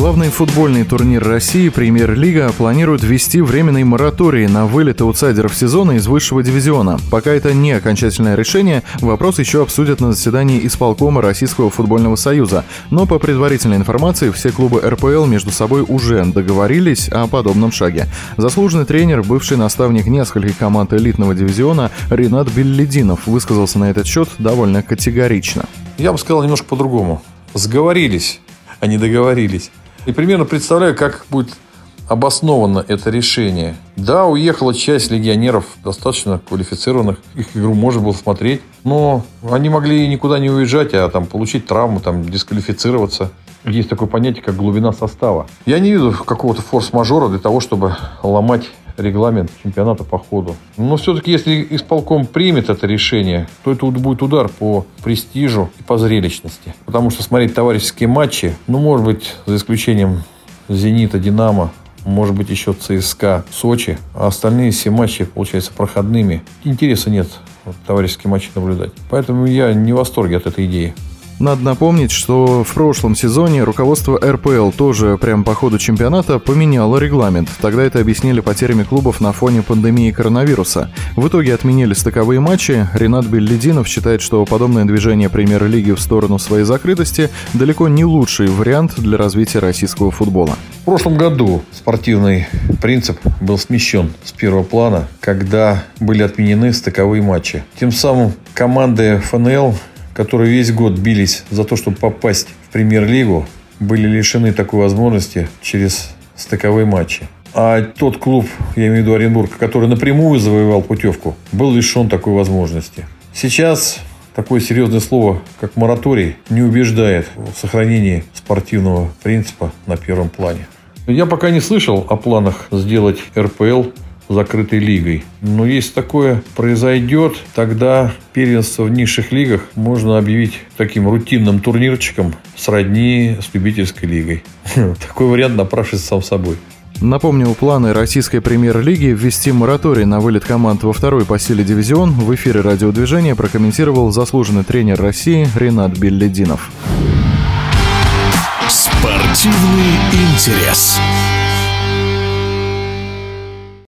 Главный футбольный турнир России «Премьер-лига» планирует ввести временный мораторий на вылет аутсайдеров сезона из высшего дивизиона. Пока это не окончательное решение, вопрос еще обсудят на заседании исполкома Российского футбольного союза. Но по предварительной информации, все клубы РПЛ между собой уже договорились о подобном шаге. Заслуженный тренер, бывший наставник нескольких команд элитного дивизиона Ренат Беллидинов высказался на этот счет довольно категорично. Я бы сказал немножко по-другому. Сговорились, а не договорились. И примерно представляю, как будет обосновано это решение. Да, уехала часть легионеров, достаточно квалифицированных. Их игру можно было смотреть. Но они могли никуда не уезжать, а там получить травму, там дисквалифицироваться. Есть такое понятие, как глубина состава. Я не вижу какого-то форс-мажора для того, чтобы ломать регламент чемпионата по ходу. Но все-таки, если исполком примет это решение, то это будет удар по престижу и по зрелищности. Потому что смотреть товарищеские матчи, ну, может быть, за исключением «Зенита», «Динамо», может быть, еще ЦСКА, Сочи, а остальные все матчи, получаются проходными. Интереса нет товарищеские матчи наблюдать. Поэтому я не в восторге от этой идеи. Надо напомнить, что в прошлом сезоне руководство РПЛ тоже прямо по ходу чемпионата поменяло регламент. Тогда это объяснили потерями клубов на фоне пандемии коронавируса. В итоге отменили стыковые матчи. Ренат Бельлидинов считает, что подобное движение премьер-лиги в сторону своей закрытости далеко не лучший вариант для развития российского футбола. В прошлом году спортивный принцип был смещен с первого плана, когда были отменены стыковые матчи. Тем самым команды ФНЛ которые весь год бились за то, чтобы попасть в премьер-лигу, были лишены такой возможности через стыковые матчи. А тот клуб, я имею в виду Оренбург, который напрямую завоевал путевку, был лишен такой возможности. Сейчас такое серьезное слово, как мораторий, не убеждает в сохранении спортивного принципа на первом плане. Я пока не слышал о планах сделать РПЛ закрытой лигой. Но если такое произойдет, тогда первенство в низших лигах можно объявить таким рутинным турнирчиком сродни с любительской лигой. Такой вариант напрашивается сам собой. Напомню, планы российской премьер-лиги ввести мораторий на вылет команд во второй по силе дивизион в эфире радиодвижения прокомментировал заслуженный тренер России Ренат Беллидинов. Спортивный интерес.